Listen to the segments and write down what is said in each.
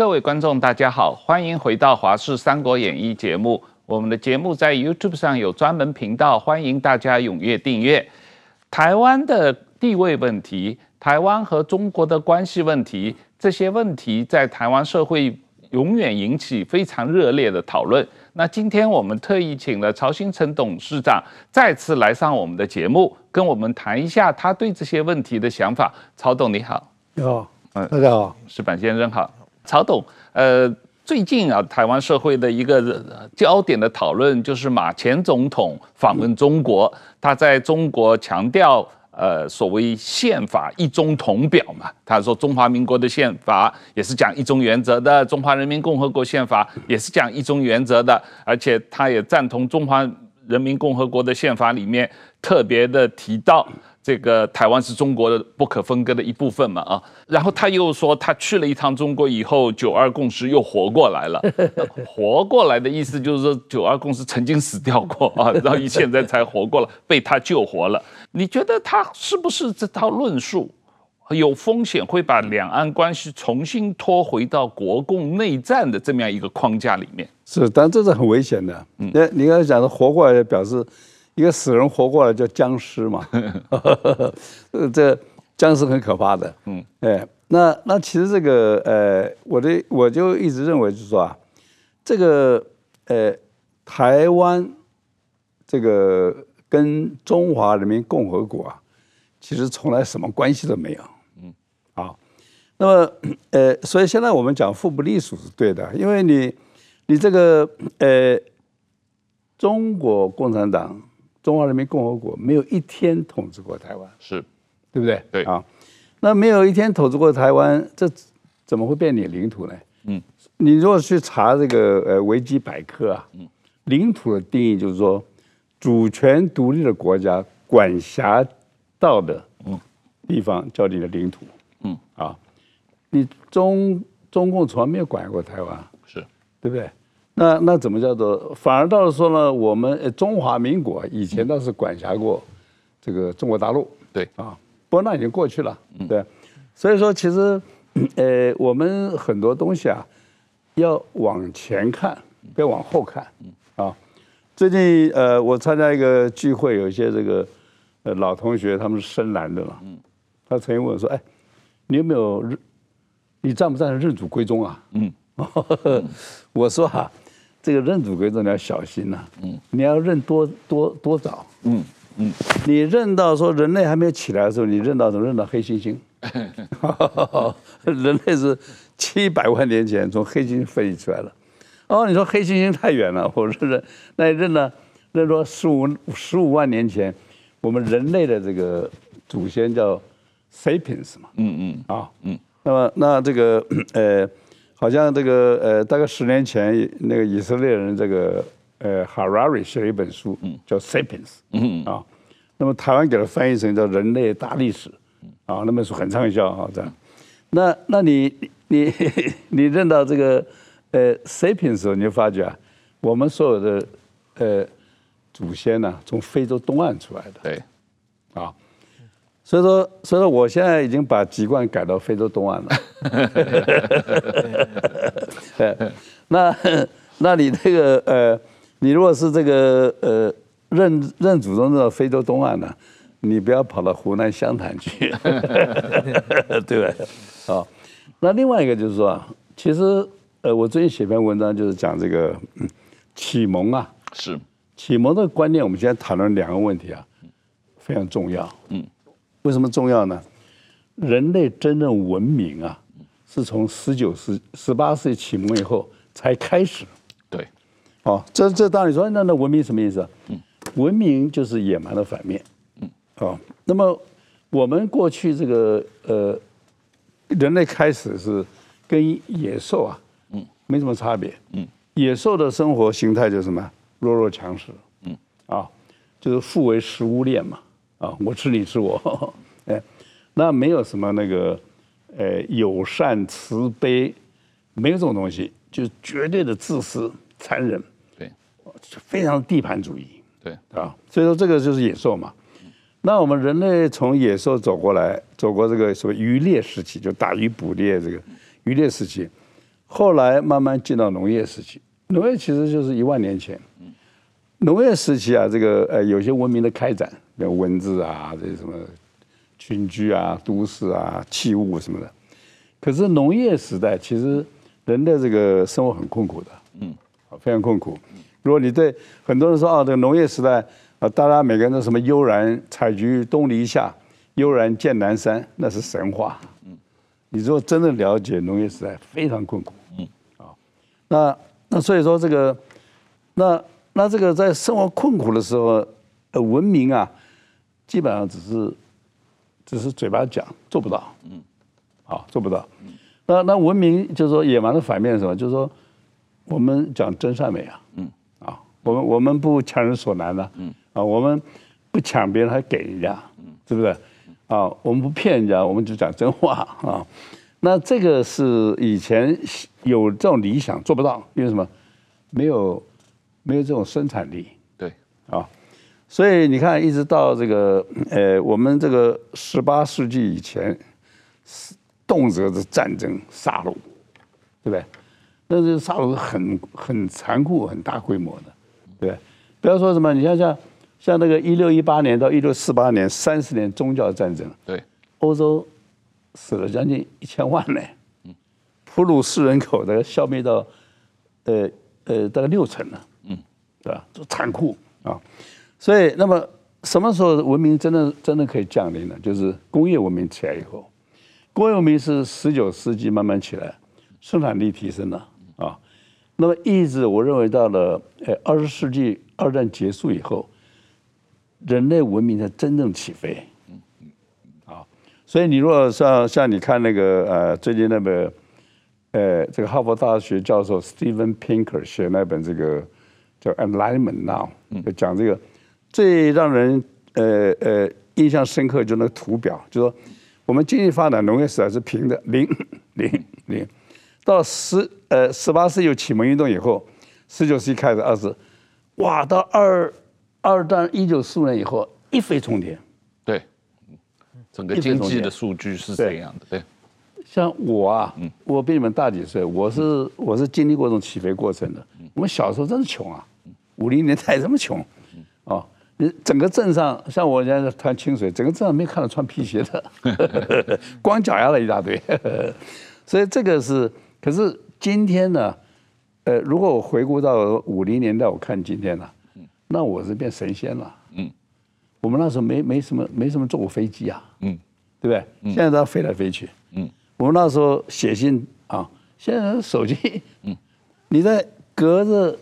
各位观众，大家好，欢迎回到《华视三国演义》节目。我们的节目在 YouTube 上有专门频道，欢迎大家踊跃订阅。台湾的地位问题，台湾和中国的关系问题，这些问题在台湾社会永远引起非常热烈的讨论。那今天我们特意请了曹新诚董事长再次来上我们的节目，跟我们谈一下他对这些问题的想法。曹董你好，你好，嗯，大家好，石板先生好。曹董，呃，最近啊，台湾社会的一个焦点的讨论就是马前总统访问中国，他在中国强调。呃，所谓宪法一中统表嘛，他说中华民国的宪法也是讲一中原则的，中华人民共和国宪法也是讲一中原则的，而且他也赞同中华人民共和国的宪法里面特别的提到。这个台湾是中国的不可分割的一部分嘛啊，然后他又说他去了一趟中国以后，九二共识又活过来了。活过来的意思就是说九二共识曾经死掉过啊，然后现在才活过了，被他救活了。你觉得他是不是这套论述有风险，会把两岸关系重新拖回到国共内战的这么样一个框架里面？是，但这是很危险的。嗯，你刚才讲的活过来表示。一个死人活过来叫僵尸嘛，这僵尸很可怕的。嗯，哎，那那其实这个呃，我的我就一直认为就是说啊，这个呃，台湾这个跟中华人民共和国啊，其实从来什么关系都没有。嗯，啊，那么呃，所以现在我们讲互不隶属是对的，因为你你这个呃，中国共产党。中华人民共和国没有一天统治过台湾，是，对不对？对。啊，那没有一天统治过台湾，这怎么会变你领土呢？嗯，你如果去查这个呃维基百科啊，嗯，领土的定义就是说，主权独立的国家管辖到的嗯。地方叫你的领土，嗯。啊，你中中共从来没有管过台湾，是。对不对？那那怎么叫做？反而倒是说呢，我们中华民国以前倒是管辖过这个中国大陆，对啊，不过那已经过去了，对。所以说，其实呃，我们很多东西啊，要往前看，不要往后看啊。最近呃，我参加一个聚会，有一些这个呃老同学，他们是深蓝的嘛，他曾经问我说：“哎，你有没有认？你赞不赞成认祖归宗啊？”嗯，我说哈。这个认祖归宗你要小心呐，嗯，你要认多多多早，嗯嗯，你认到说人类还没有起来的时候，你认到什么？认到黑猩猩，人类是七百万年前从黑猩猩分离出来了，哦，你说黑猩猩太远了，我说认，那你认了？认说十五十五万年前，我们人类的这个祖先叫 Sapiens 嘛，嗯嗯。啊嗯，那么那这个呃。好像这个呃，大概十年前，那个以色列人这个呃，Harari 写了一本书，叫《Sapiens》，嗯啊，那么台湾给它翻译成叫《人类大历史》，啊，那本书很畅销啊，这样。那那你你 你认到这个呃《Sapiens》的时候，你就发觉啊，我们所有的呃祖先呢，从非洲东岸出来的，对，啊。所以说，所以说，我现在已经把籍贯改到非洲东岸了。那，那你这个呃，你如果是这个呃认认祖宗的非洲东岸呢，你不要跑到湖南湘潭去，对吧？好，那另外一个就是说，其实呃，我最近写篇文章就是讲这个启蒙啊，是启蒙的观念。我们现在讨论两个问题啊，非常重要。嗯。为什么重要呢？人类真正文明啊，是从十九世、十八世纪启蒙以后才开始。对，哦，这这当然你说那那文明什么意思？嗯，文明就是野蛮的反面。嗯，哦，那么我们过去这个呃，人类开始是跟野兽啊，嗯，没什么差别。嗯，野兽的生活形态就是什么？弱肉强食。嗯，啊，就是互为食物链嘛。啊，我吃你吃我，哎，那没有什么那个，呃，友善慈悲，没有这种东西，就是绝对的自私残忍，对，非常地盘主义，对啊，所以说这个就是野兽嘛。那我们人类从野兽走过来，走过这个什么渔猎时期，就打鱼捕猎这个渔猎时期，后来慢慢进到农业时期，农业其实就是一万年前。农业时期啊，这个呃有些文明的开展，文字啊，这些什么群居啊、都市啊、器物什么的。可是农业时代其实人的这个生活很困苦的，嗯，非常困苦。如果你对很多人说啊，这个农业时代啊，大家每个人都什么悠然采菊东篱下，悠然见南山，那是神话。嗯，你如果真的了解农业时代，非常困苦。嗯，啊，那那所以说这个，那那这个在生活困苦的时候，呃，文明啊，基本上只是只是嘴巴讲，做不到。嗯。啊，做不到。那那文明就是说野蛮的反面是什么？就是说我们讲真善美啊。嗯。啊，我们我们不强人所难的。嗯。啊，我们不抢别人还给人家。嗯。是不是？啊，我们不骗人家，我们就讲真话啊。那这个是以前有这种理想做不到，因为什么？没有没有这种生产力。对。啊，所以你看，一直到这个呃，我们这个十八世纪以前是。动辄是战争杀戮，对不对？那这杀戮是很很残酷、很大规模的，对不对？不要说什么，你像像像那个一六一八年到一六四八年三十年宗教战争，对，欧洲死了将近一千万呢，嗯，普鲁士人口的消灭到呃呃大概六成了，嗯，对吧？就残酷啊！所以，那么什么时候文明真的真的可以降临呢？就是工业文明起来以后。工业文明是十九世纪慢慢起来，生产力提升了啊。那么一直我认为到了呃二十世纪二战结束以后，人类文明才真正起飞。啊，所以你如果像像你看那个呃最近那本呃这个哈佛大学教授 Steven Pinker 写那本这个叫 Enlightenment Now，就讲这个最让人呃呃印象深刻就那个图表，就说。我们经济发展，农业时代是平的，零 零零，到十呃十八世纪有启蒙运动以后，十九世纪开始二十，哇，到二二战一九四五年以后一飞冲天，对，整个经济的数据是这样的，对。像我啊，我比你们大几岁，我是我是经历过这种起飞过程的。我们小时候真是穷啊，五零年代这么穷，啊。整个镇上，像我现在穿清水，整个镇上没看到穿皮鞋的，光脚丫了一大堆。所以这个是，可是今天呢，呃，如果我回顾到五零年代，我看今天呢，那我是变神仙了。嗯，我们那时候没没什么没什么坐过飞机啊。嗯，对不对？现在都要飞来飞去。嗯，我们那时候写信啊，现在手机，嗯，你在隔着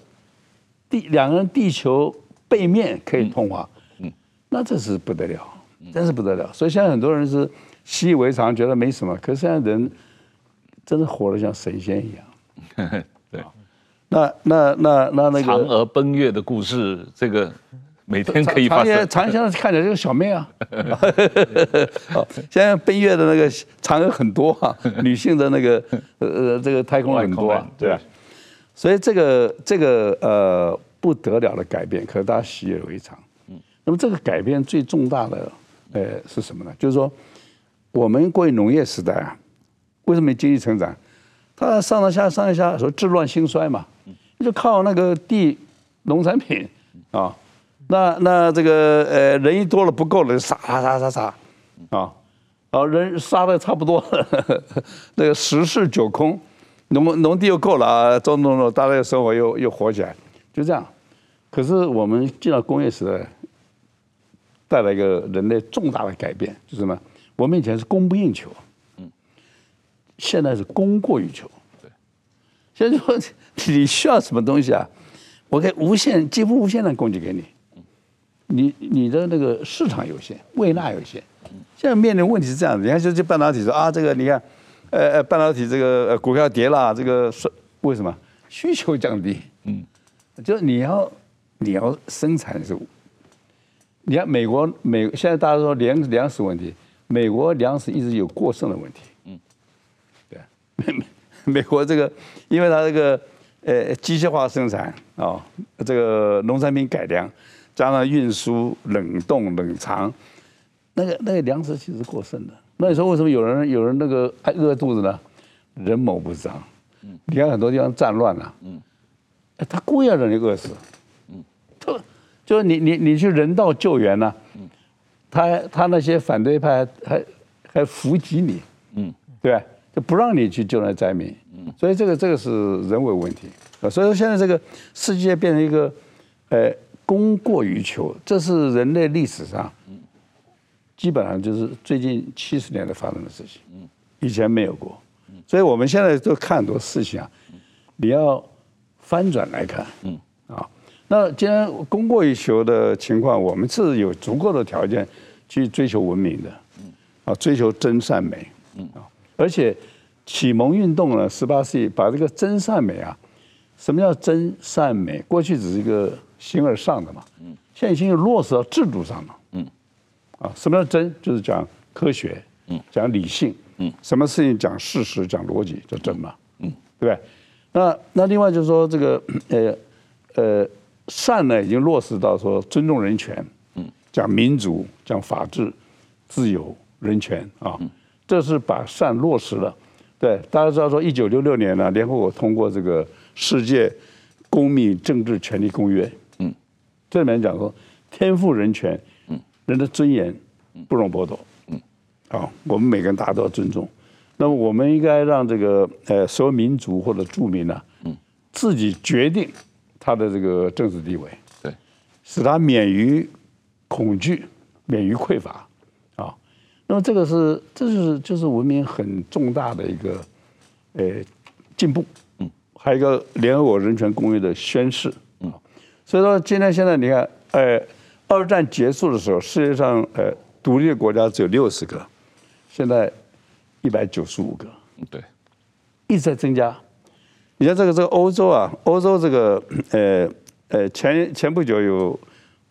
地两个人地球。背面可以通话，嗯，那这是不得了，真是不得了。所以现在很多人是习以为常，觉得没什么。可是现在人真的活得像神仙一样。对，那那那那那个嫦娥奔月的故事，这个每天 可以发生。嫦娥现在看起来就是小妹啊。好，现在奔月的那个嫦娥很多啊，女性的那个呃这个太空人很多啊，对啊。所以这个这个呃。不得了的改变，可是大家习以为常。嗯，那么这个改变最重大的，呃，是什么呢？就是说，我们过去农业时代啊，为什么没经济成长？它上上下上下说治乱兴衰嘛，就靠那个地农产品啊。那那这个呃人一多了不够了，就杀杀杀杀杀啊，啊人杀的差不多了，那个十室九空，农农地又够了啊，种种种，大家的生活又又活起来。就这样，可是我们进到工业时代，带来一个人类重大的改变，就是什么？我们以前是供不应求，嗯，现在是供过于求，对。现在说你需要什么东西啊？我可以无限、几乎无限的供给给你，你你的那个市场有限，胃纳有限。现在面临问题是这样子，你看，就就半导体说啊，这个你看，呃呃，半导体这个呃股票跌了，这个是为什么？需求降低，嗯。就是你要，你要生产是，你看美国美现在大家说粮粮食问题，美国粮食一直有过剩的问题，嗯，对，美 美国这个，因为它这个呃机械化生产啊、哦，这个农产品改良，加上运输、冷冻、冷藏，那个那个粮食其实过剩的。那你说为什么有人有人那个还饿肚子呢？人谋不臧，你看很多地方战乱了，嗯，他故意要让你饿死，嗯，就就是你你你去人道救援呢，嗯，他他那些反对派还还伏击你，嗯，对，就不让你去救那灾民，嗯，所以这个这个是人为问题啊，所以说现在这个世界变成一个，呃，供过于求，这是人类历史上，基本上就是最近七十年的发生的事情，嗯，以前没有过。所以我们现在都看很多事情啊，你要翻转来看，嗯啊，那既然供过于求的情况，我们是有足够的条件去追求文明的，嗯啊，追求真善美，嗯啊，而且启蒙运动呢，十八世纪把这个真善美啊，什么叫真善美？过去只是一个形而上的嘛，嗯，现在已经落实到制度上了，嗯啊，什么叫真？就是讲科学，嗯，讲理性。嗯，什么事情讲事实、讲逻辑就真嘛？嗯，对不对？那那另外就是说这个呃呃善呢，已经落实到说尊重人权，嗯，讲民主、讲法治、自由、人权啊，这是把善落实了。对，大家知道说一九六六年呢，联合国通过这个世界公民政治权利公约，嗯，这里面讲说天赋人权，嗯，人的尊严不容剥夺。嗯啊，我们每个人大家都要尊重。那么，我们应该让这个呃，所有民族或者住民呢，嗯，自己决定他的这个政治地位，对，使他免于恐惧，免于匮乏。啊，那么这个是，这就是就是文明很重大的一个呃进步。嗯，还有一个联合国人权公约的宣誓。嗯，所以说今天现在你看，呃，二战结束的时候，世界上呃独立的国家只有六十个。现在一百九十五个，对，一直在增加。你像这个这个欧洲啊，欧洲这个呃呃前前不久有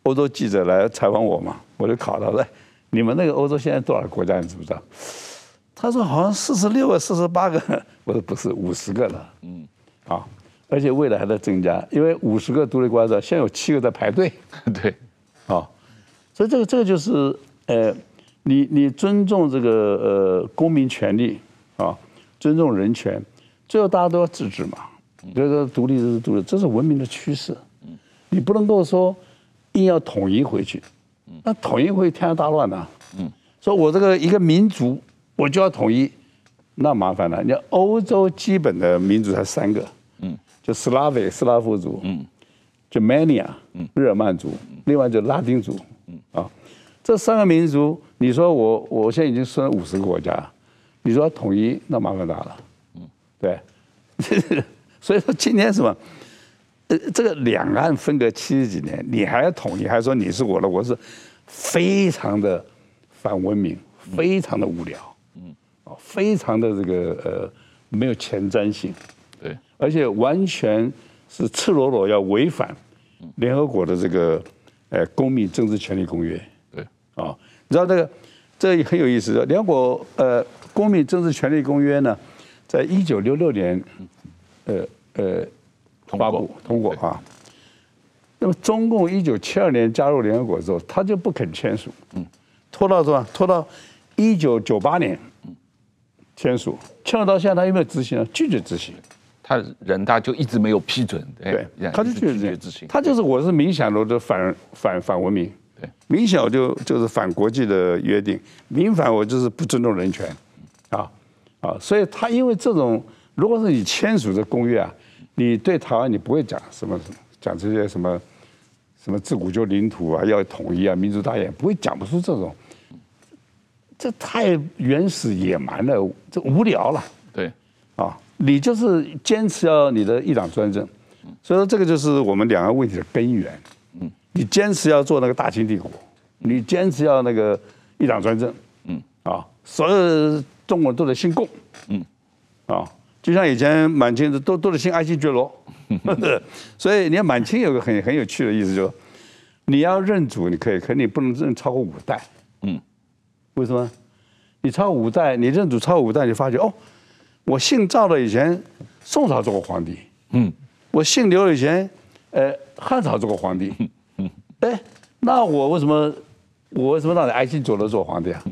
欧洲记者来采访我嘛，我就考他说：“你们那个欧洲现在多少国家？你知不知道？”他说：“好像四十六个、四十八个。”我说：“不是，五十个了。”嗯，啊，而且未来还在增加，因为五十个独立国家，现在有七个在排队。对，啊，所以这个这个就是呃。你你尊重这个呃公民权利啊，尊重人权，最后大家都要自治嘛。比如说独立就是独立，这是文明的趋势。你不能够说硬要统一回去，那统一会天下大乱呐。嗯，说我这个一个民族我就要统一，那麻烦了。你看欧洲基本的民族才三个，嗯，就斯拉维斯拉夫族，嗯，Germania，嗯，日耳曼族，另外就拉丁族，嗯啊。这三个民族，你说我我现在已经生了五十个国家，你说统一那麻烦大了，嗯，对，所以说今天什么，呃，这个两岸分隔七十几年，你还要统一，还说你是我的，我是非常的反文明，非常的无聊，嗯，啊，非常的这个呃没有前瞻性，对，而且完全是赤裸裸要违反联合国的这个呃公民政治权利公约。对。啊，你知道这个，这也很有意思的。联合国呃《公民政治权利公约》呢，在一九六六年，呃呃，发布通过啊。那么中共一九七二年加入联合国之后，他就不肯签署，嗯，拖到什么？拖到一九九八年，签署，签署到现在他有没有执行啊？拒绝执行。他人大就一直没有批准，对，他就拒绝执行。他就是我是明显的反反反文明。对，明显就就是反国际的约定，民反我就是不尊重人权，啊啊，所以他因为这种，如果是你签署的公约啊，你对台湾你不会讲什么讲这些什么什么自古就领土啊，要统一啊，民族大业，不会讲不出这种，这太原始野蛮了，这无聊了。对，啊，你就是坚持要你的一党专政，所以说这个就是我们两岸问题的根源。你坚持要做那个大清帝国，你坚持要那个一党专政，嗯。啊，所有中国人都得姓共，嗯。啊，就像以前满清都都得姓爱新觉罗，所以你看满清有个很很有趣的意思，就是你要认祖你可以，可你不能认超过五代，嗯，为什么？你超过五代，你认祖超过五代，你发觉哦，我姓赵的以前宋朝做过皇帝，嗯，我姓刘的以前呃汉朝做过皇帝。哎，那我为什么我为什么让你爱新觉罗做皇帝啊？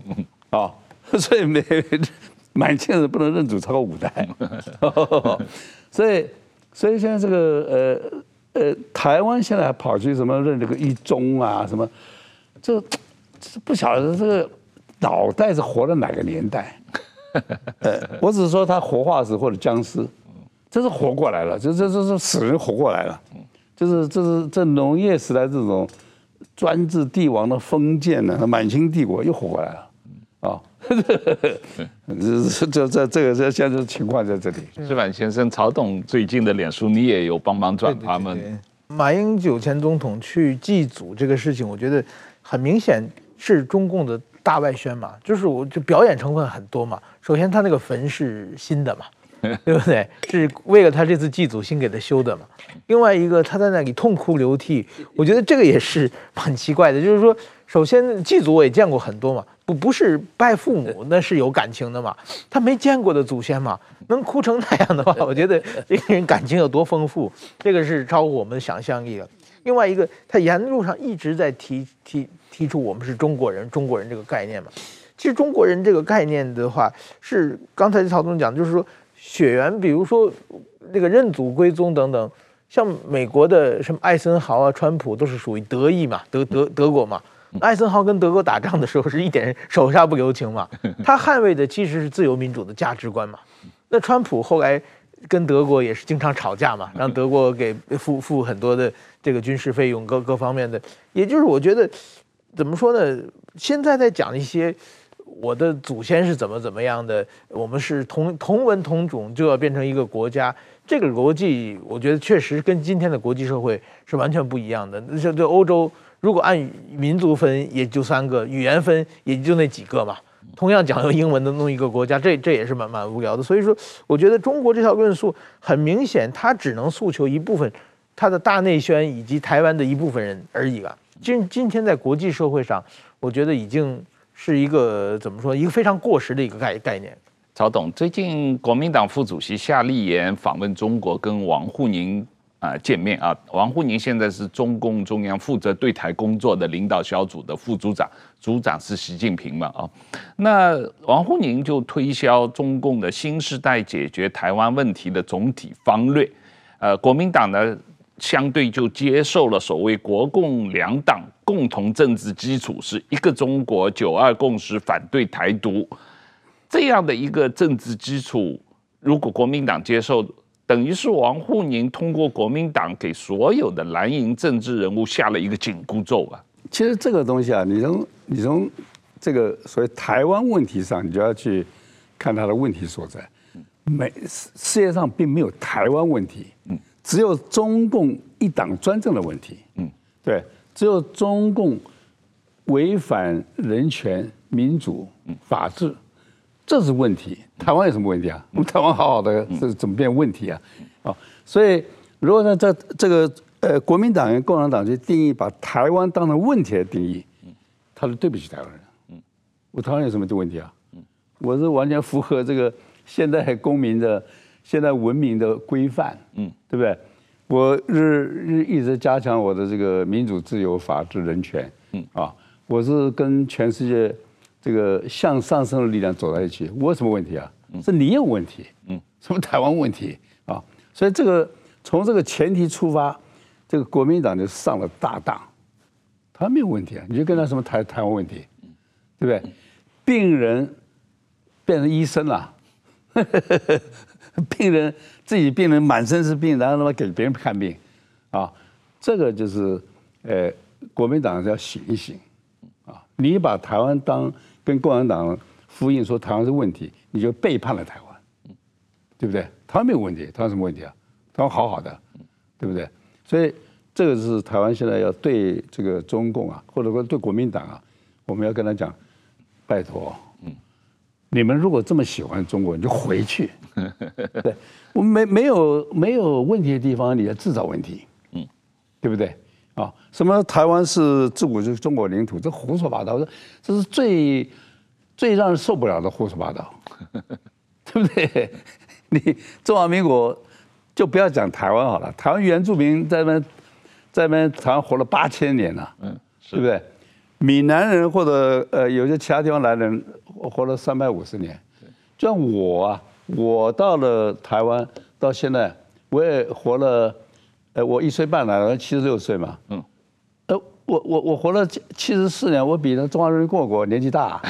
啊 所以没满清人不能认祖超过五代，所以所以现在这个呃呃台湾现在还跑去什么认这个一中啊什么，这这不晓得这个脑袋是活在哪个年代？呃，我只是说他活化石或者僵尸，这是活过来了，这这这是死人活过来了，就是这是这农业时代这种专制帝王的封建呢，满清帝国又活过来了。啊，这这这这个这现在的情况在这里。矢板先生，曹董最近的脸书你也有帮忙转发吗？马英九前总统去祭祖这个事情，我觉得很明显是中共的大外宣嘛，就是我就表演成分很多嘛。首先，他那个坟是新的嘛，对不对？是为了他这次祭祖新给他修的嘛。另外一个，他在那里痛哭流涕，我觉得这个也是很奇怪的，就是说，首先祭祖我也见过很多嘛。不不是拜父母，那是有感情的嘛。他没见过的祖先嘛，能哭成那样的话，我觉得这个人感情有多丰富，这个是超乎我们的想象力的。另外一个，他沿路上一直在提提提出我们是中国人，中国人这个概念嘛。其实中国人这个概念的话，是刚才曹总讲，就是说血缘，比如说那个认祖归宗等等，像美国的什么艾森豪啊、川普都是属于德裔嘛，德德德国嘛。艾森豪跟德国打仗的时候是一点手下不留情嘛，他捍卫的其实是自由民主的价值观嘛。那川普后来跟德国也是经常吵架嘛，让德国给付付很多的这个军事费用，各各方面的。也就是我觉得怎么说呢？现在在讲一些我的祖先是怎么怎么样的，我们是同同文同种就要变成一个国家，这个逻辑我觉得确实跟今天的国际社会是完全不一样的。像对欧洲。如果按民族分，也就三个；语言分，也就那几个嘛。同样讲究英文的弄一个国家，这这也是蛮蛮无聊的。所以说，我觉得中国这条论述很明显，它只能诉求一部分，它的大内宣以及台湾的一部分人而已了。今今天在国际社会上，我觉得已经是一个怎么说，一个非常过时的一个概概念。曹董，最近国民党副主席夏立言访问中国，跟王沪宁。啊，见面啊！王沪宁现在是中共中央负责对台工作的领导小组的副组长，组长是习近平嘛？啊，那王沪宁就推销中共的新时代解决台湾问题的总体方略，呃，国民党呢相对就接受了所谓国共两党共同政治基础是一个中国、九二共识、反对台独这样的一个政治基础，如果国民党接受。等于是王沪宁通过国民党给所有的蓝营政治人物下了一个紧箍咒啊。其实这个东西啊，你从你从这个所谓台湾问题上，你就要去看它的问题所在。没世界上并没有台湾问题，嗯，只有中共一党专政的问题，嗯，对，只有中共违反人权、民主、法治。这是问题，台湾有什么问题啊？我们台湾好好的，这怎么变问题啊？啊，所以如果呢，在这个呃国民党跟共产党去定义，把台湾当成问题来定义，他是对不起台湾人。嗯我台湾有什么问题啊？我是完全符合这个现代公民的现在文明的规范，嗯，对不对？我日日一直加强我的这个民主、自由、法治、人权，嗯啊，我是跟全世界。这个向上升的力量走在一起，我有什么问题啊？是你有问题，嗯，什么台湾问题啊？所以这个从这个前提出发，这个国民党就上了大当，他没有问题啊，你就跟他什么台台湾问题，对不对？病人变成医生了，病人自己病人满身是病，然后他妈给别人看病，啊，这个就是呃，国民党要醒一醒，啊，你把台湾当。跟共产党呼应说台湾是问题，你就背叛了台湾，对不对？台湾没有问题，台湾什么问题啊？台湾好好的，对不对？所以这个是台湾现在要对这个中共啊，或者说对国民党啊，我们要跟他讲，拜托，你们如果这么喜欢中国，你就回去。对，我们没没有没有问题的地方，你要制造问题，嗯，对不对？啊，什么台湾是自古就是中国领土，这胡说八道，这这是最最让人受不了的胡说八道，对不对？你中华民国就不要讲台湾好了，台湾原住民在那在那台湾活了八千年了，嗯，对不对？闽南人或者呃有些其他地方来的人活了三百五十年，就像我啊，我到了台湾到现在，我也活了，呃，我一岁半了，七十六岁嘛。嗯。呃，我我我活了七十四年，我比那中华人民共和国年纪大啊。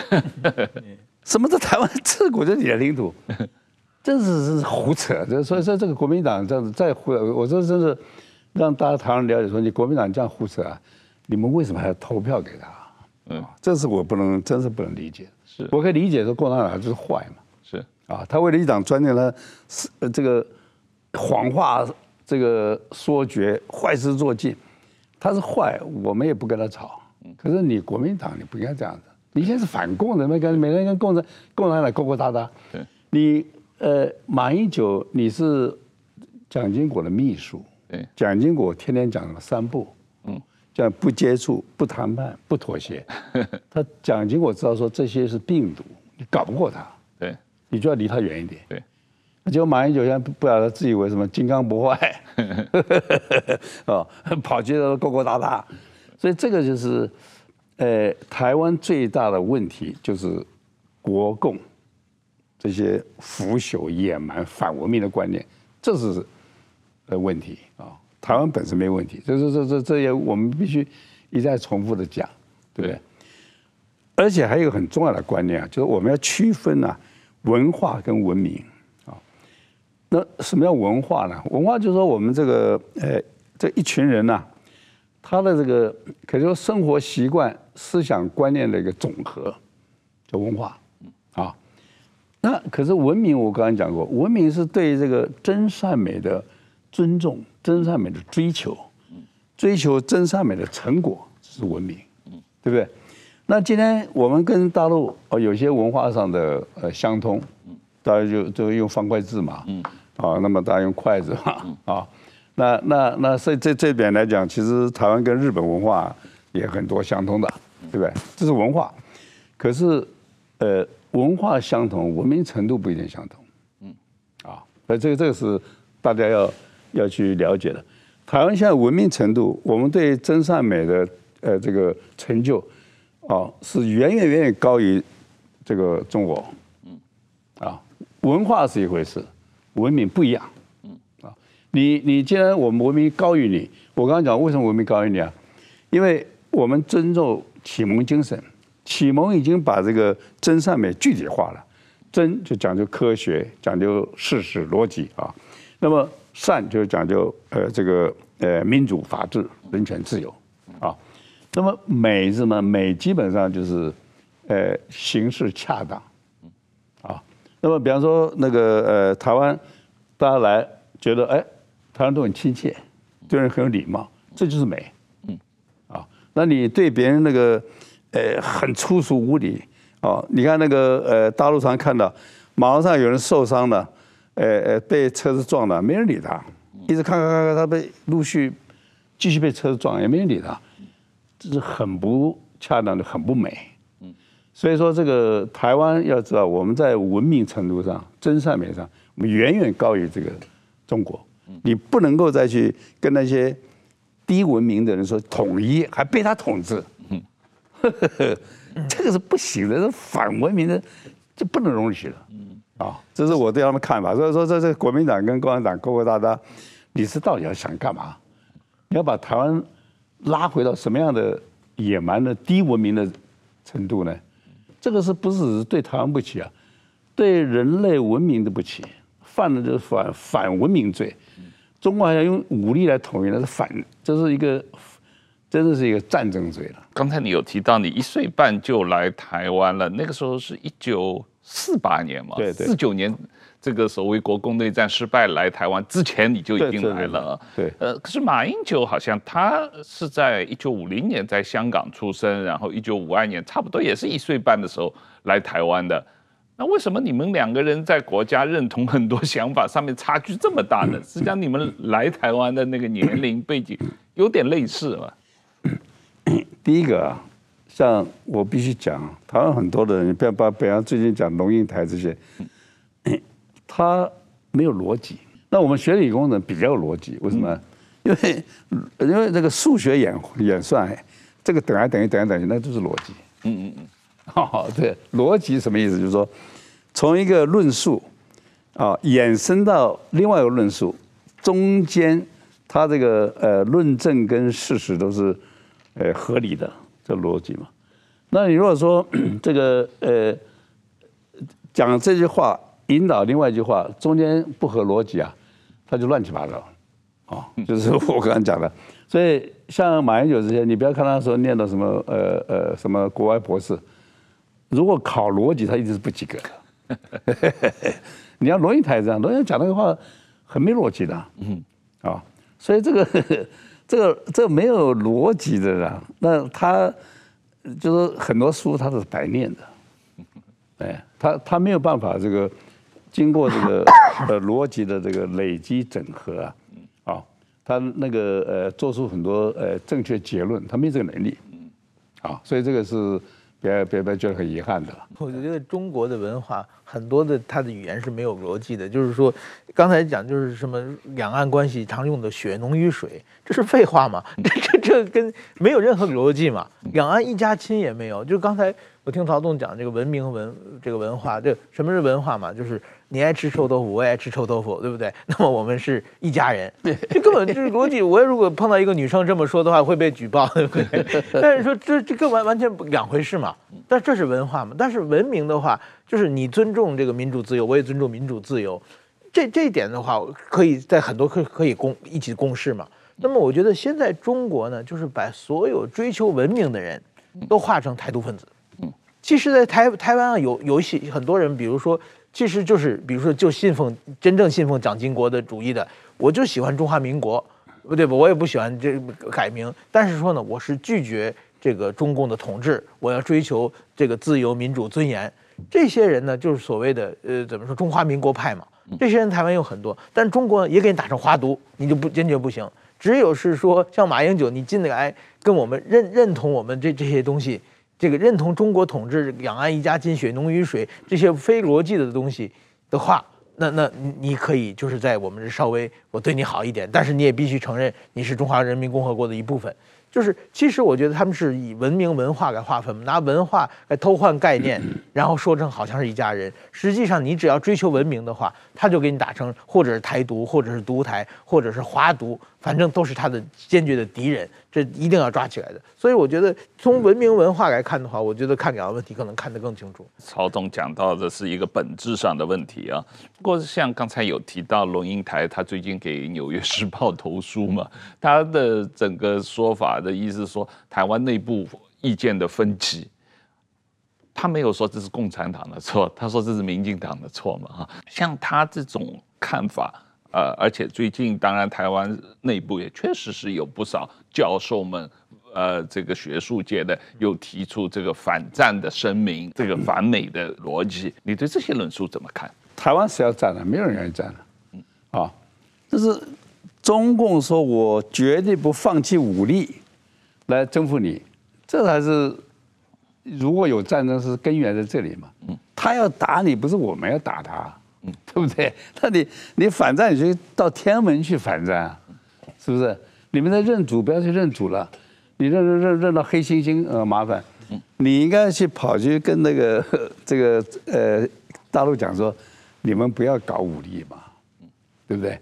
什么在台湾自古就你的领土？真是是胡扯！这所以说这个国民党这样子再胡，我说真是让大家台湾了解说，你国民党这样胡扯啊，你们为什么还要投票给他？嗯，这是我不能，真是不能理解。是，我可以理解说共产党就是坏嘛。是啊，他为了一党专政他，是这个谎话这个说绝，坏事做尽，他是坏，我们也不跟他吵。可是你国民党你不应该这样子，你现在是反共的，每个人每个人跟共产共产党勾勾搭搭。对，你。呃，马英九，你是蒋经国的秘书。对，蒋经国天天讲什么三不？嗯，叫不接触、不谈判、不妥协。他讲经国知道说这些是病毒，你搞不过他。对，你就要离他远一点。对，结果马英九现在不不晓得自以为什么金刚不坏，哦，跑去勾勾搭搭，所以这个就是，呃，台湾最大的问题就是国共。这些腐朽、野蛮、反文明的观念，这是呃问题啊。台湾本身没问题，这这这这这也我们必须一再重复的讲，对不对？而且还有一个很重要的观念啊，就是我们要区分啊文化跟文明啊。那什么叫文化呢？文化就是说我们这个呃这一群人呐，他的这个可以说生活习惯、思想观念的一个总和，叫文化啊。那可是文明，我刚才讲过，文明是对这个真善美的尊重，真善美的追求，追求真善美的成果是文明，对不对？那今天我们跟大陆哦有些文化上的呃相通，大家就就用方块字嘛，啊，那么大家用筷子嘛，啊，那那那所以这这点来讲，其实台湾跟日本文化也很多相通的，对不对？这是文化，可是呃。文化相同，文明程度不一定相同。嗯，啊，所以这个这个是大家要要去了解的。台湾现在文明程度，我们对真善美的呃这个成就，啊，是远远远远高于这个中国。嗯，啊，文化是一回事，文明不一样。嗯，啊，你你既然我们文明高于你，我刚刚讲为什么文明高于你啊？因为我们尊重启蒙精神。启蒙已经把这个真善美具体化了，真就讲究科学，讲究事实逻辑啊，那么善就是讲究呃这个呃民主法治人权自由啊，那么美是什么？美基本上就是呃形式恰当啊，那么比方说那个呃台湾大家来觉得哎台湾都很亲切，对人很有礼貌，这就是美，嗯啊，那你对别人那个。呃，很粗俗无礼哦！你看那个呃，大陆上看到马路上有人受伤了，呃呃，被车子撞了，没人理他，一直看看看看，他被陆续继续被车子撞，也没人理他，这是很不恰当的，很不美。所以说这个台湾要知道，我们在文明程度上、真善美上，我们远远高于这个中国。你不能够再去跟那些低文明的人说统一，还被他统治。这个是不行的，是反文明的，这不能容许的。啊，这是我对他们看法。所以说，这这国民党跟共产党勾勾搭搭，你是到底要想干嘛？你要把台湾拉回到什么样的野蛮的低文明的程度呢？这个是不是只是对台湾不起啊？对人类文明的不起，犯的就是反反文明罪。中国还要用武力来统一，那是反，这是一个。真的是一个战争罪了。刚才你有提到你一岁半就来台湾了，那个时候是一九四八年嘛？对对。四九年，这个所谓国共内战失败来台湾之前你就已经来了。对。呃，可是马英九好像他是在一九五零年在香港出生，然后一九五二年差不多也是一岁半的时候来台湾的。那为什么你们两个人在国家认同很多想法上面差距这么大呢？实际上你们来台湾的那个年龄背景有点类似嘛？第一个啊，像我必须讲，台湾很多的人，不要把北洋最近讲龙应台这些，他没有逻辑。那我们学理工的比较有逻辑，为什么？因为因为这个数学演演算，这个等来等于等于等于，那就是逻辑。嗯嗯嗯。好，对，逻辑什么意思？就是说，从一个论述啊衍生到另外一个论述，中间它这个呃论证跟事实都是呃合理的这逻辑嘛。那你如果说 这个呃讲这句话引导另外一句话，中间不合逻辑啊，他就乱七八糟啊，就是我刚刚讲的。所以像马英九这些，你不要看他说念的什么呃呃什么国外博士，如果考逻辑，他一直是不及格的。你要罗英台这样，罗英台讲那个话很没逻辑的，嗯，啊，所以这个这个这个没有逻辑的啦，那他就是很多书他是白念的，哎，他他没有办法这个经过这个 呃逻辑的这个累积整合啊，啊，他那个呃做出很多呃正确结论，他没这个能力，啊，所以这个是。别别别，觉得很遗憾的。我觉得中国的文化很多的，它的语言是没有逻辑的。就是说，刚才讲就是什么两岸关系常用的“血浓于水”，这是废话吗？这这这跟没有任何逻辑嘛？两岸一家亲也没有。就刚才我听曹栋讲这个文明文这个文化，这什么是文化嘛？就是。你爱吃臭豆腐，我也爱吃臭豆腐，对不对？那么我们是一家人，这根本就是逻辑。我如果碰到一个女生这么说的话，会被举报，对不对？但是说这这个完完全两回事嘛。但这是文化嘛？但是文明的话，就是你尊重这个民主自由，我也尊重民主自由。这这一点的话，可以在很多可可以共一起共事嘛。那么我觉得现在中国呢，就是把所有追求文明的人都化成台独分子。其实，在台台湾啊，有有一些很多人，比如说。其实就是，比如说，就信奉真正信奉蒋经国的主义的，我就喜欢中华民国，不对吧？我也不喜欢这改名，但是说呢，我是拒绝这个中共的统治，我要追求这个自由、民主、尊严。这些人呢，就是所谓的呃，怎么说中华民国派嘛。这些人台湾有很多，但中国也给你打成花毒，你就不坚决不行。只有是说像马英九，你进来跟我们认认同我们这这些东西。这个认同中国统治、两岸一家亲、血浓于水这些非逻辑的东西的话，那那你可以就是在我们这稍微我对你好一点，但是你也必须承认你是中华人民共和国的一部分。就是其实我觉得他们是以文明文化来划分，拿文化来偷换概念，然后说成好像是一家人。实际上你只要追求文明的话，他就给你打成或者是台独，或者是独台，或者是华独，反正都是他的坚决的敌人。这一定要抓起来的。所以我觉得从文明文化来看的话，我觉得看两个问题可能看得更清楚。曹总讲到的是一个本质上的问题啊。不过像刚才有提到龙应台，他最近给《纽约时报》投书嘛，他的整个说法的意思说，台湾内部意见的分歧，他没有说这是共产党的错，他说这是民进党的错嘛哈。像他这种看法。呃，而且最近，当然台湾内部也确实是有不少教授们，呃，这个学术界的又提出这个反战的声明，这个反美的逻辑，你对这些论述怎么看？台湾是要战的，没有人愿意战的，嗯，啊，就是中共说我绝对不放弃武力来征服你，这才是如果有战争是根源在这里嘛，嗯，他要打你，不是我们要打他。对不对？那你你反战，你就到天安门去反战啊，是不是？你们在认主，不要去认主了。你认认认认到黑猩猩，呃，麻烦。你应该去跑去跟那个 这个呃大陆讲说，你们不要搞武力嘛，对不对？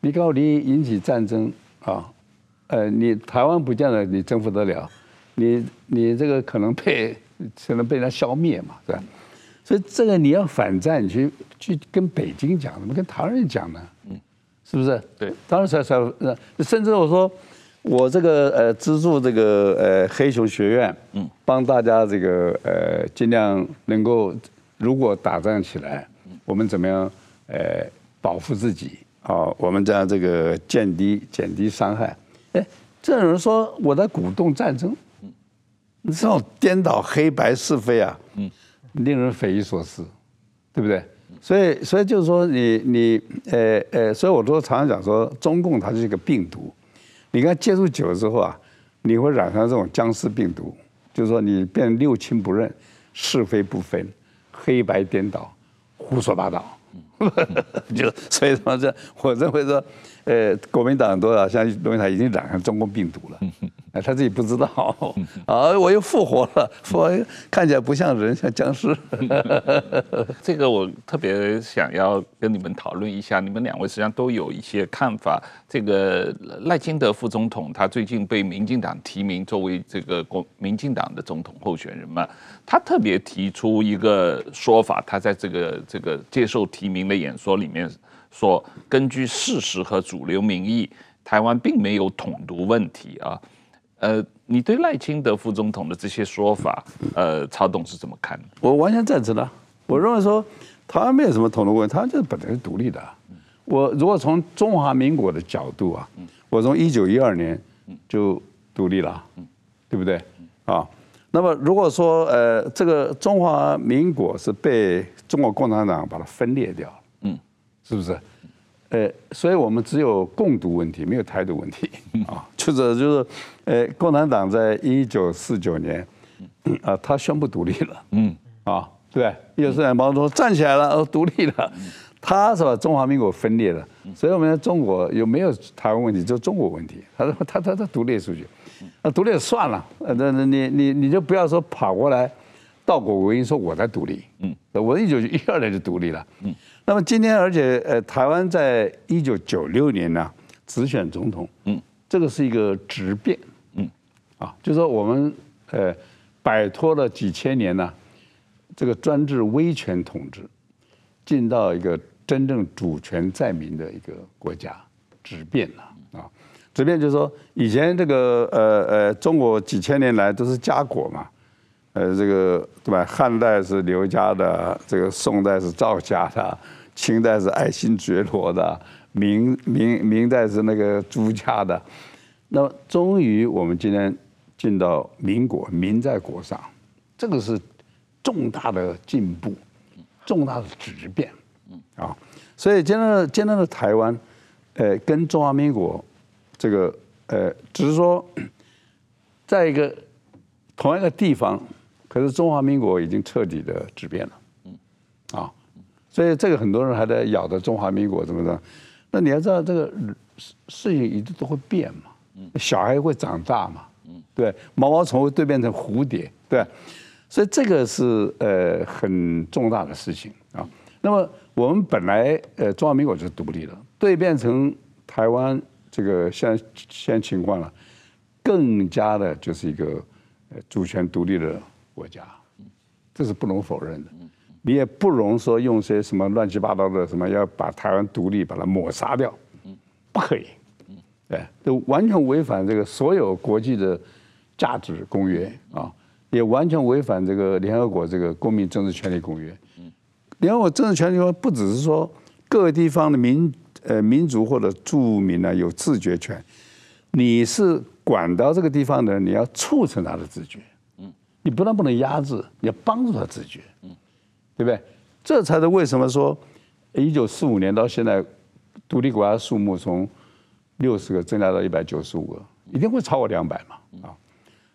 你搞武力引起战争啊，呃，你台湾不见得你征服得了，你你这个可能被可能被人家消灭嘛，是吧？所以这个你要反战，你去去跟北京讲，怎么跟唐人讲呢？嗯，是不是？对，当然才才甚至我说，我这个呃资助这个呃黑熊学院，嗯，帮大家这个呃尽量能够，如果打仗起来，我们怎么样呃保护自己啊？我们这样这个减低减低伤害。哎，这有人说我在鼓动战争，嗯，这种颠倒黑白是非啊，嗯。令人匪夷所思，对不对？所以，所以就是说你，你，呃呃，所以我都常常讲说，中共它是一个病毒，你跟它接触久了之后啊，你会染上这种僵尸病毒，就是说你变六亲不认，是非不分，黑白颠倒，胡说八道，就所以说这，我认为说，呃，国民党多少像龙应台已经染上中共病毒了。哎，他自己不知道，啊，我又复活了，复活看起来不像人，像僵尸。这个我特别想要跟你们讨论一下，你们两位实际上都有一些看法。这个赖清德副总统他最近被民进党提名作为这个国民进党的总统候选人嘛，他特别提出一个说法，他在这个这个接受提名的演说里面说，根据事实和主流民意，台湾并没有统独问题啊。呃，你对赖清德副总统的这些说法，呃，曹董是怎么看？我完全赞成的。我认为说，台湾没有什么统独问题，台湾就是本来是独立的。我如果从中华民国的角度啊，我从一九一二年就独立了，对不对？啊，那么如果说呃，这个中华民国是被中国共产党把它分裂掉，嗯，是不是？呃，所以我们只有共独问题，没有台独问题啊。就是就是，呃，共产党在一九四九年，啊，他宣布独立了，嗯，啊，对，一九四九年毛泽东站起来了，独立了，他是把中华民国分裂了，所以我们在中国有没有台湾问题，就中国问题。他说他他他独立出去，那独立算了，那那你你你就不要说跑过来，倒果为因说我在独立，嗯，我一九一二年就独立了，嗯。那么今天，而且呃，台湾在一九九六年呢，直选总统，嗯，这个是一个质变，嗯，啊，就是说我们呃摆脱了几千年呢，这个专制威权统治，进到一个真正主权在民的一个国家，质变了啊，质变就是说以前这个呃呃中国几千年来都是家国嘛。呃，这个对吧？汉代是刘家的，这个宋代是赵家的，清代是爱新觉罗的，明明明代是那个朱家的。那么，终于我们今天进到民国，民在国上，这个是重大的进步，重大的质变。啊，所以今天的今天的台湾，呃，跟中华民国这个呃，只是说，在一个同一个地方。可是中华民国已经彻底的质变了，嗯，啊，所以这个很多人还在咬着中华民国怎么着？那你要知道这个事事情一直都会变嘛，嗯，小孩会长大嘛，嗯，对，毛毛虫会蜕变成蝴蝶，对，所以这个是呃很重大的事情啊。那么我们本来呃中华民国就是独立的，蜕变成台湾这个现现情况了，更加的就是一个主权独立的。国家，这是不容否认的。你也不容说用些什么乱七八糟的什么要把台湾独立把它抹杀掉，不可以，对，都完全违反这个所有国际的价值公约啊，也完全违反这个联合国这个公民政治权利公约。联合国政治权利公约不只是说各个地方的民呃民族或者住民呢有自决权，你是管到这个地方的人，你要促成他的自决。你不但不能压制，你要帮助他自觉，嗯，对不对？这才是为什么说，一九四五年到现在，独立国家数目从六十个增加到一百九十五个，一定会超过两百嘛，啊，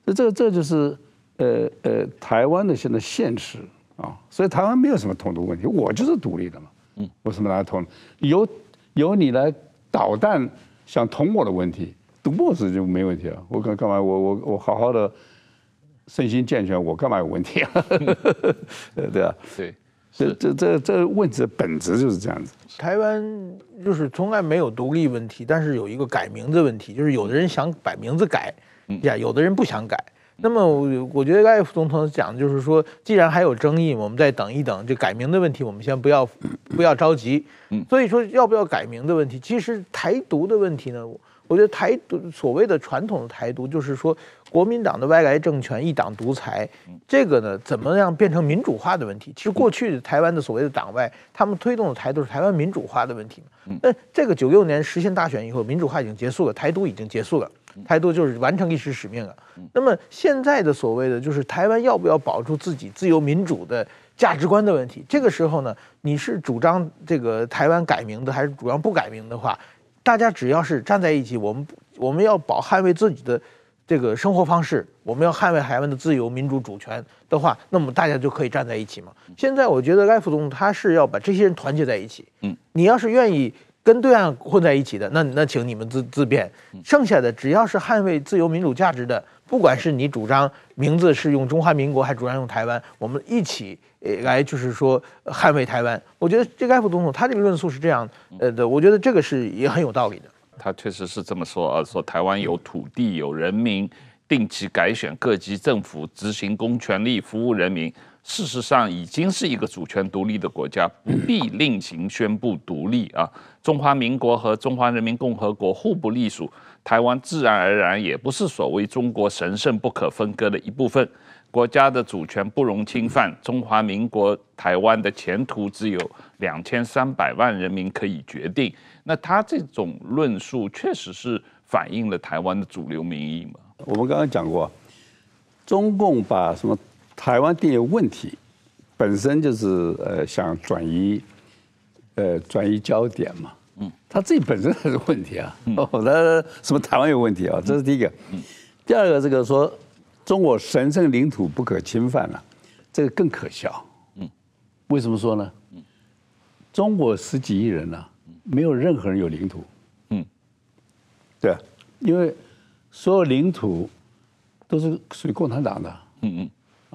所以这个这就是呃呃台湾的现在现实啊，所以台湾没有什么统独问题，我就是独立的嘛，嗯，为什么来统？由由你来导弹想捅我的问题，独墨子就没问题了，我干干嘛？我我我好好的。身心健全，我干嘛有问题啊？对啊，对，这这这这问题的本质就是这样子。台湾就是从来没有独立问题，但是有一个改名字问题，就是有的人想把名字改，呀，有的人不想改。那么我我觉得赖副总统讲的就是说，既然还有争议，我们再等一等，就改名的问题我们先不要不要着急。所以说要不要改名的问题，其实台独的问题呢？我觉得台独所谓的传统的台独，就是说国民党的外来政权一党独裁，这个呢怎么样变成民主化的问题？其实过去的台湾的所谓的党外，他们推动的台独是台湾民主化的问题。那这个九六年实现大选以后，民主化已经结束了，台独已经结束了，台独就是完成历史使命了。那么现在的所谓的就是台湾要不要保住自己自由民主的价值观的问题？这个时候呢，你是主张这个台湾改名的，还是主张不改名的话？大家只要是站在一起，我们我们要保捍卫自己的这个生活方式，我们要捍卫台湾的自由民主主权的话，那么大家就可以站在一起嘛。现在我觉得赖副总统他是要把这些人团结在一起。嗯，你要是愿意跟对岸混在一起的，那那请你们自自辩。剩下的只要是捍卫自由民主价值的，不管是你主张名字是用中华民国，还主张用台湾，我们一起呃来就是说捍卫台湾。我觉得这个艾夫总统他这个论述是这样呃的，我觉得这个是也很有道理的。他确实是这么说啊，说台湾有土地有人民，定期改选各级政府，执行公权力，服务人民。事实上，已经是一个主权独立的国家，不必另行宣布独立啊。中华民国和中华人民共和国互不隶属，台湾自然而然也不是所谓中国神圣不可分割的一部分。国家的主权不容侵犯，中华民国台湾的前途只有两千三百万人民可以决定。那他这种论述确实是反映了台湾的主流民意嘛？我们刚刚讲过，中共把什么？台湾地有问题，本身就是呃想转移，呃转移焦点嘛。嗯，他自己本身还是问题啊。哦，他什么台湾有问题啊？这是第一个。嗯。第二个，这个说中国神圣领土不可侵犯了，这个更可笑。嗯。为什么说呢？嗯。中国十几亿人呢，没有任何人有领土。嗯。对，因为所有领土都是属于共产党的。嗯嗯。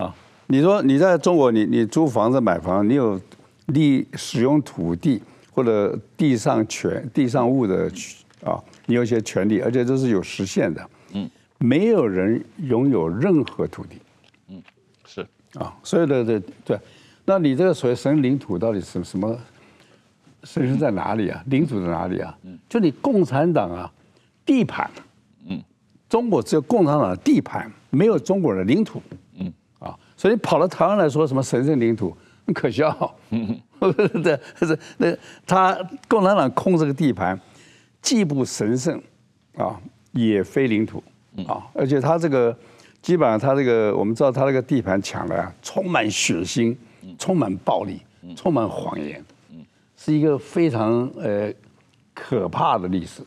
啊，你说你在中国，你你租房子买房，你有利使用土地或者地上权地上物的啊，你有一些权利，而且这是有实现的。嗯，没有人拥有任何土地。嗯，是啊，所有的对对，那你这个所谓神领土到底是什么？神圣在哪里啊？领土在哪里啊？嗯，就你共产党啊，地盘。嗯，中国只有共产党的地盘，没有中国人的领土。嗯啊所以跑到台湾来说什么神圣领土，很可笑。嗯 对，是那他共产党控制个地盘，既不神圣啊，也非领土啊，而且他这个基本上他这个我们知道他那个地盘抢的充满血腥，充满暴力，充满谎言，是一个非常呃可怕的历史。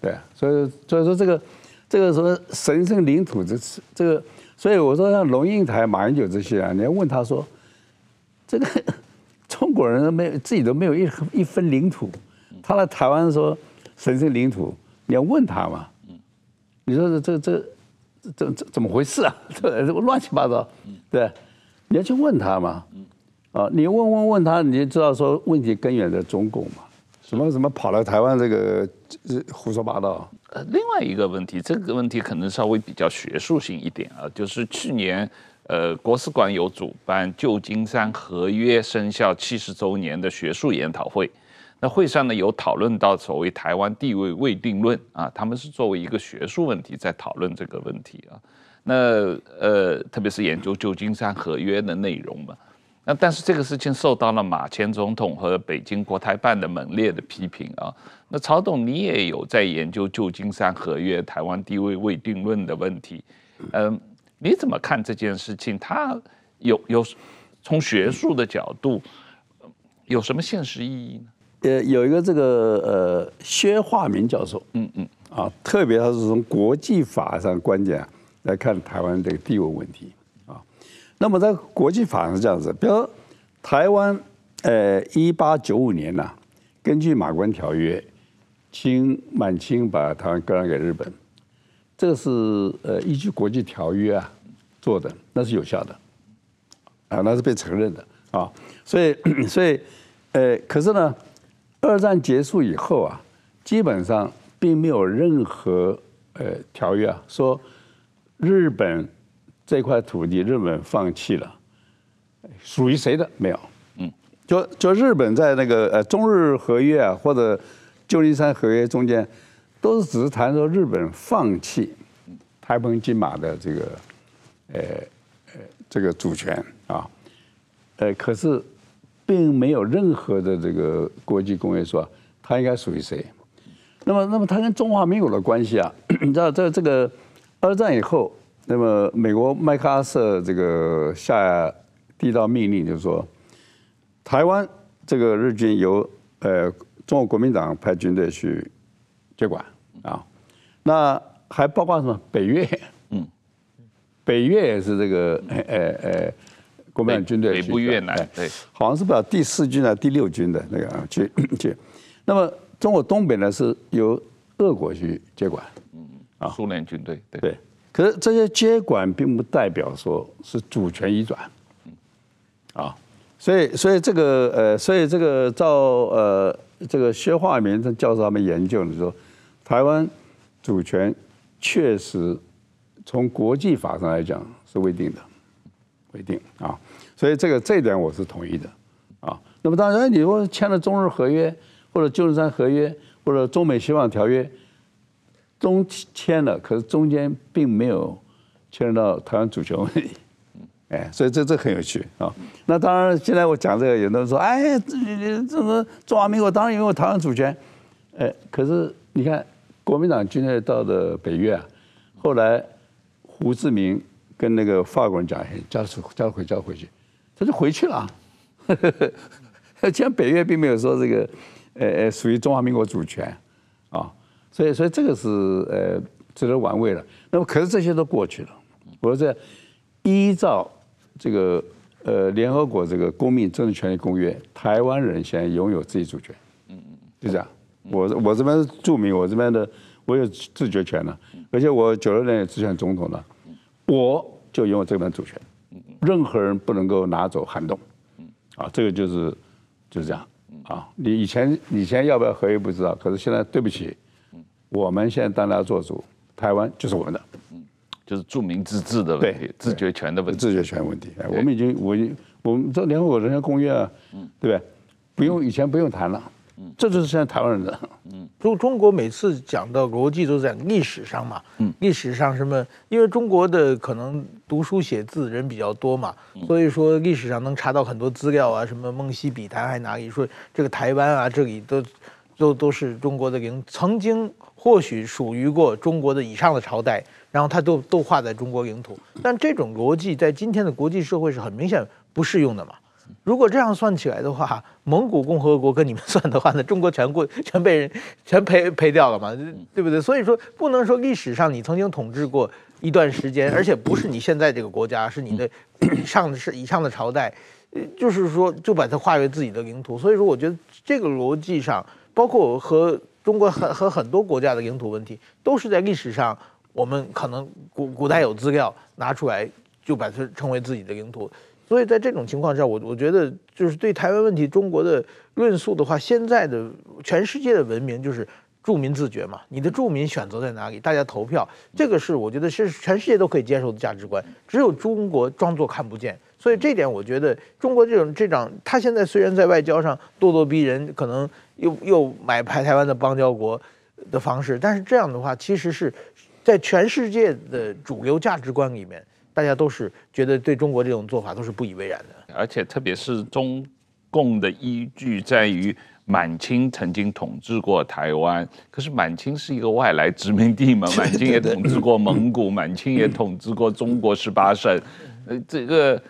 对，所以所以说这个这个什么神圣领土这是这个。所以我说像龙应台、马英九这些啊，你要问他说，这个中国人没有自己都没有一一分领土，他来台湾说神圣领土，你要问他嘛？你说这这这这这怎么回事啊？这乱七八糟，对，你要去问他嘛？啊，你问问问他，你就知道说问题根源在中共嘛？什么什么跑来台湾这个胡说八道。呃，另外一个问题，这个问题可能稍微比较学术性一点啊，就是去年，呃，国史馆有主办旧金山合约生效七十周年的学术研讨会，那会上呢有讨论到所谓台湾地位未定论啊，他们是作为一个学术问题在讨论这个问题啊，那呃，特别是研究旧金山合约的内容嘛。那但是这个事情受到了马前总统和北京国台办的猛烈的批评啊。那曹董，你也有在研究旧金山合约、台湾地位未定论的问题，嗯，你怎么看这件事情？它有有从学术的角度有什么现实意义呢？呃，有一个这个呃薛化明教授，嗯嗯，啊，特别他是从国际法上观点来看台湾这个地位问题。那么在国际法上是这样子，比如台湾，呃，一八九五年呐，根据马关条约，清满清把台湾割让给日本，这个是呃依据国际条约啊做的，那是有效的，啊，那是被承认的啊，所以 所以呃，可是呢，二战结束以后啊，基本上并没有任何呃条约啊说日本。这块土地日本放弃了，属于谁的没有？嗯，就就日本在那个呃中日合约啊，或者旧金山合约中间，都是只是谈说日本放弃台澎金马的这个呃呃这个主权啊，呃可是并没有任何的这个国际公约说它应该属于谁。那么那么它跟中华民国的关系啊，你知道在这个二战以后。那么，美国麦克阿瑟这个下第一道命令，就是说，台湾这个日军由呃中国国民党派军队去接管啊，那还包括什么北越？嗯，北越也是这个呃呃国民党军队北部越南对，好像是把第四军啊第六军的那个去去，那么中国东北呢是由俄国去接管，嗯，啊，苏联军队，对。对。可是这些接管并不代表说是主权移转，啊，所以所以这个呃，所以这个照呃这个薛化明教授他们研究的时候，台湾主权确实从国际法上来讲是未定的，未定啊，所以这个这一点我是同意的啊。那么当然，你说签了中日合约或者旧金山合约或者中美协防条约。中签了，可是中间并没有牵扯到台湾主权问题，哎，所以这这很有趣啊。那当然，现在我讲这个，有的人说，哎，这这个中华民国当然拥有台湾主权，哎，可是你看，国民党军队到的北约啊，后来胡志明跟那个法国人讲，哎，叫他叫回，叫回去，他就回去了。既然北越并没有说这个，呃呃，属于中华民国主权啊。所以，所以这个是呃值得玩味的。那么，可是这些都过去了。我说这依照这个呃联合国这个公民政治权利公约，台湾人现在拥有自己主权。嗯嗯，就这样。我我这边是著名，我这边的我有自决权了，而且我九六年也直选总统了，我就拥有这边主权。任何人不能够拿走撼动。啊，这个就是就是这样。啊，你以前以前要不要合约不知道，可是现在对不起。我们现在当然要做主，台湾就是我们的，嗯，就是著名自治的问题，对自决权的问题，自决权问题。哎，我们已经，我已经，我们这联合国人权公约啊，嗯，对不对？不用以前不用谈了，嗯，这就是现在台湾人的，嗯。中中国每次讲到国际都在历史上嘛，嗯，历史上什么？因为中国的可能读书写字人比较多嘛，所以说历史上能查到很多资料啊，什么梦溪笔谈还哪里说这个台湾啊，这里都都都是中国的领曾经。或许属于过中国的以上的朝代，然后它都都划在中国领土，但这种逻辑在今天的国际社会是很明显不适用的嘛。如果这样算起来的话，蒙古共和国跟你们算的话，那中国全过 全被人全赔赔掉了嘛，对不对？所以说不能说历史上你曾经统治过一段时间，而且不是你现在这个国家，是你的以 上的是以上的朝代，就是说就把它划为自己的领土。所以说，我觉得这个逻辑上，包括和。中国和和很多国家的领土问题，都是在历史上，我们可能古古代有资料拿出来，就把它称为自己的领土。所以在这种情况下，我我觉得就是对台湾问题中国的论述的话，现在的全世界的文明就是住民自决嘛，你的住民选择在哪里，大家投票，这个是我觉得是全世界都可以接受的价值观，只有中国装作看不见。所以这点我觉得中国这种这种，他现在虽然在外交上咄咄逼人，可能。又又买排台湾的邦交国的方式，但是这样的话，其实是在全世界的主流价值观里面，大家都是觉得对中国这种做法都是不以为然的。而且特别是中共的依据在于满清曾经统治过台湾，可是满清是一个外来殖民地嘛，满清也统治过蒙古，满清也统治过中国十八省，呃，这个。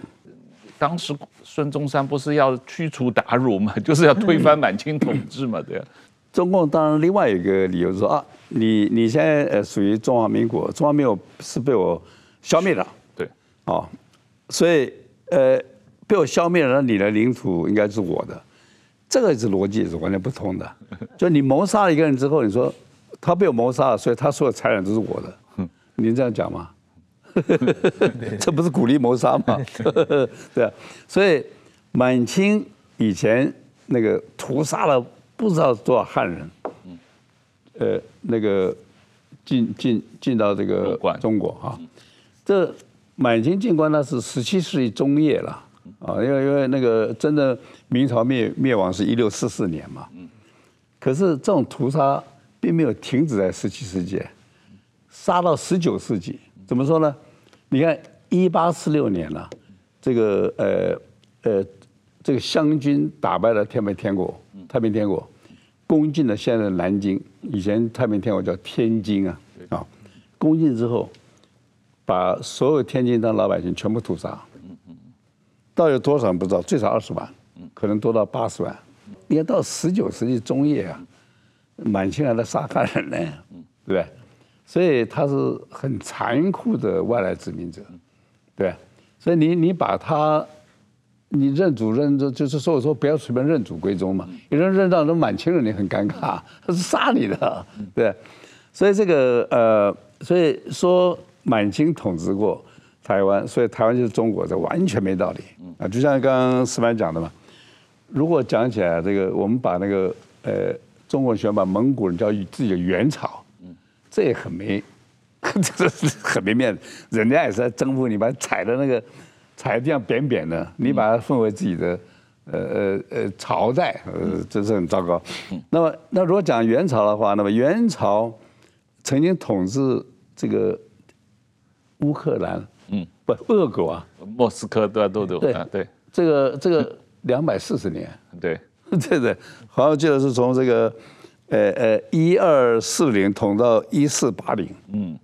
当时孙中山不是要驱除鞑虏嘛，就是要推翻满清统治嘛，对啊。中共当然另外一个理由是说啊，你你现在呃属于中华民国，中华民国是被我消灭了，对，哦，所以呃被我消灭了，你的领土应该是我的，这个是逻辑是完全不通的。就你谋杀了一个人之后，你说他被我谋杀了，所以他所有财产都是我的，你这样讲吗？这不是鼓励谋杀吗？对啊，所以满清以前那个屠杀了不知道多少汉人，呃，那个进进进到这个中国啊，这满清进关那是十七世纪中叶了啊，因为因为那个真的明朝灭灭亡是一六四四年嘛，可是这种屠杀并没有停止在十七世纪，杀到十九世纪。怎么说呢？你看，一八四六年呢，这个呃呃，这个湘军打败了太平天国，太平天国攻进了现在的南京，以前太平天国叫天津啊啊，攻进之后，把所有天津当老百姓全部屠杀，到底有多少人不知道，最少二十万，可能多到八十万。你看到十九世纪中叶啊，满清还在杀汉人呢，对不对？所以他是很残酷的外来殖民者，对，所以你你把他你认祖认宗，就是说我说不要随便认祖归宗嘛。有人认到那满清人，你很尴尬，他是杀你的，对。所以这个呃，所以说满清统治过台湾，所以台湾就是中国，这完全没道理啊。就像刚刚矢板讲的嘛，如果讲起来这个，我们把那个呃中国人喜欢把蒙古人叫自己的元朝，这也很没，这是很没面子。人家也是在征服你，把踩的那个。踩的这样扁扁的，你把它奉为自己的，呃呃呃朝代，呃，这是很糟糕。那么，那如果讲元朝的话，那么元朝曾经统治这个乌克兰，嗯，不，俄国啊，莫斯科都都都对对，这个这个两百四十年，对对 对，好像记得是从这个，呃呃一二四零捅到一四八零，嗯，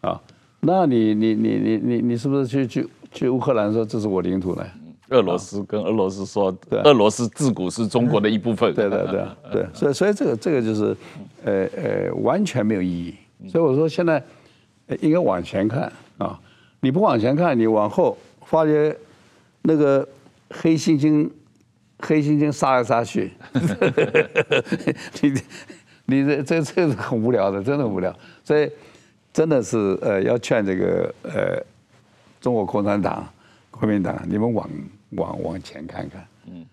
啊，那你你你你你你是不是去去？去乌克兰说，这是我领土呢，俄罗斯跟俄罗斯说，俄罗斯自古是中国的一部分。对对对对，所以所以这个这个就是，呃呃，完全没有意义。所以我说现在应该往前看啊，你不往前看，你往后发觉那个黑猩猩，黑猩猩杀来杀去，你你这这这是很无聊的，真的无聊。所以真的是呃要劝这个呃。中国共产党、国民党，你们往往往前看看，嗯，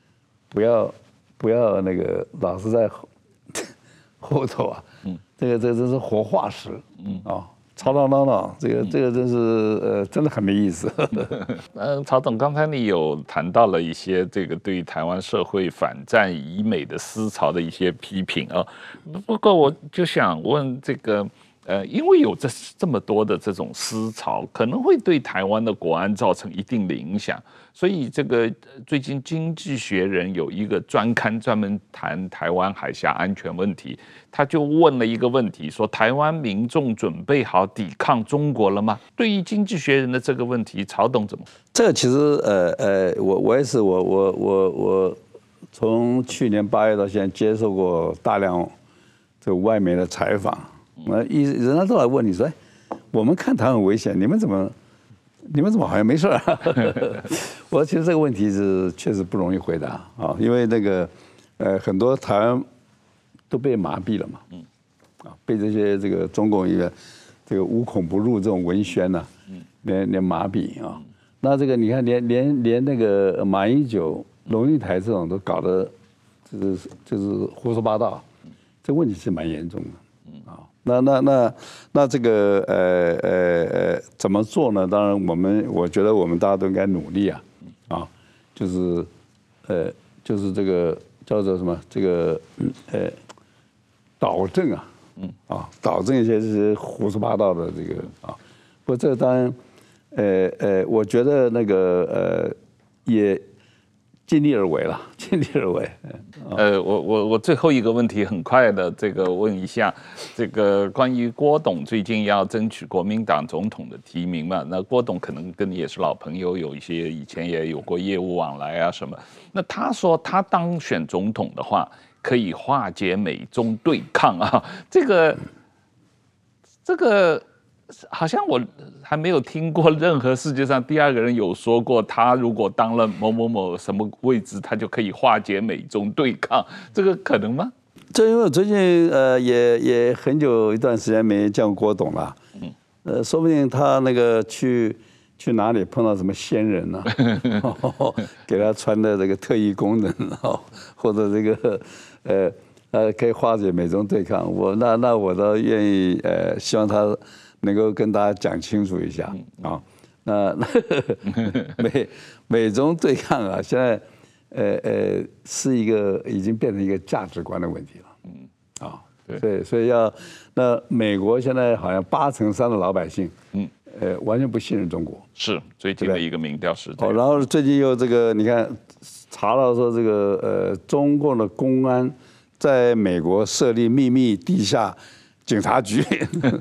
不要不要那个老是在后 后头啊，嗯，这个这个真是活化石，嗯啊，吵吵闹闹，这个这个真是呃真的很没意思。嗯，曹总，刚才你有谈到了一些这个对于台湾社会反战以美的思潮的一些批评啊，不过我就想问这个。呃，因为有这这么多的这种思潮，可能会对台湾的国安造成一定的影响，所以这个最近《经济学人》有一个专刊专门谈台湾海峡安全问题，他就问了一个问题，说台湾民众准备好抵抗中国了吗？对于《经济学人》的这个问题，曹董怎么？这其实呃呃，我我也是我我我我从去年八月到现在接受过大量这个外媒的采访。我一人家都来问你说，哎，我们看台很危险，你们怎么，你们怎么好像没事啊？我说其实这个问题是确实不容易回答啊，因为那个呃很多台湾都被麻痹了嘛，嗯啊，被这些这个中共一个这个无孔不入这种文宣呐，连连麻痹啊，那这个你看连连连那个马英九、龙应台这种都搞得就是就是胡说八道，这问题是蛮严重的。那那那那这个呃呃呃怎么做呢？当然，我们我觉得我们大家都应该努力啊，啊，就是呃就是这个叫做什么这个呃导正啊，嗯啊导正一些这些胡说八道的这个啊，不过这当然呃呃我觉得那个呃也。尽力而为了，尽力而为。呃，我我我最后一个问题，很快的这个问一下，这个关于郭董最近要争取国民党总统的提名嘛？那郭董可能跟你也是老朋友，有一些以前也有过业务往来啊什么。那他说他当选总统的话，可以化解美中对抗啊，这个这个。好像我还没有听过任何世界上第二个人有说过，他如果当了某某某什么位置，他就可以化解美中对抗，这个可能吗？这因为我最近呃也也很久一段时间没见过郭董了，嗯，呃，说不定他那个去去哪里碰到什么仙人呢、啊，给他穿的这个特异功能，或者这个呃呃可以化解美中对抗，我那那我倒愿意呃希望他。能够跟大家讲清楚一下啊，那 美美中对抗啊，现在呃呃是一个已经变成一个价值观的问题了，嗯。啊，对，所以要那美国现在好像八成三的老百姓，嗯。呃完全不信任中国，是最近的一个民调是，哦，然后最近又这个你看查到说这个呃中共的公安在美国设立秘密地下。警察局。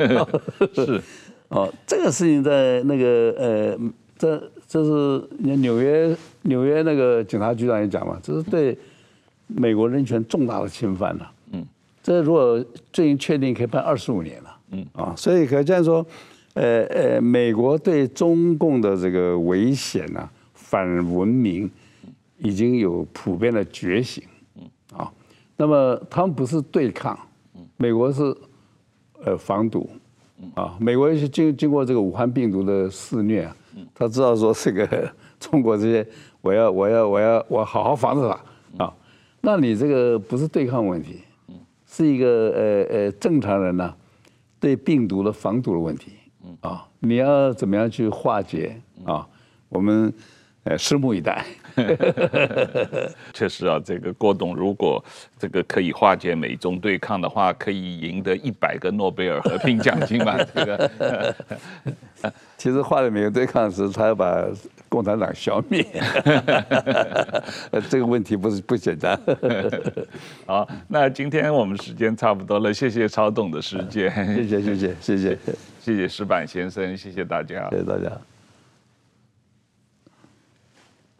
是。哦，这个事情在那个呃，这这是纽约纽约那个警察局长也讲嘛，这是对美国人权重大的侵犯了。嗯，这如果最近确定可以判二十五年了。嗯。啊，所以可见说，呃呃，美国对中共的这个危险啊、反文明，已经有普遍的觉醒，嗯。啊，那么他们不是对抗，美国是呃防堵，啊，美国是经经过这个武汉病毒的肆虐啊，他知道说这个中国这些，我要我要我要我好好防着他啊，那你这个不是对抗问题，是一个呃呃正常人呢对病毒的防堵的问题，啊，你要怎么样去化解啊？我们呃拭目以待。确实啊，这个郭董如果这个可以化解美中对抗的话，可以赢得一百个诺贝尔和平奖金吧？这个，其实化解美中对抗时，他要把共产党消灭，这个问题不是不简单。好，那今天我们时间差不多了，谢谢曹董的时间，谢谢谢谢谢谢谢谢石板先生，谢谢大家，谢谢大家。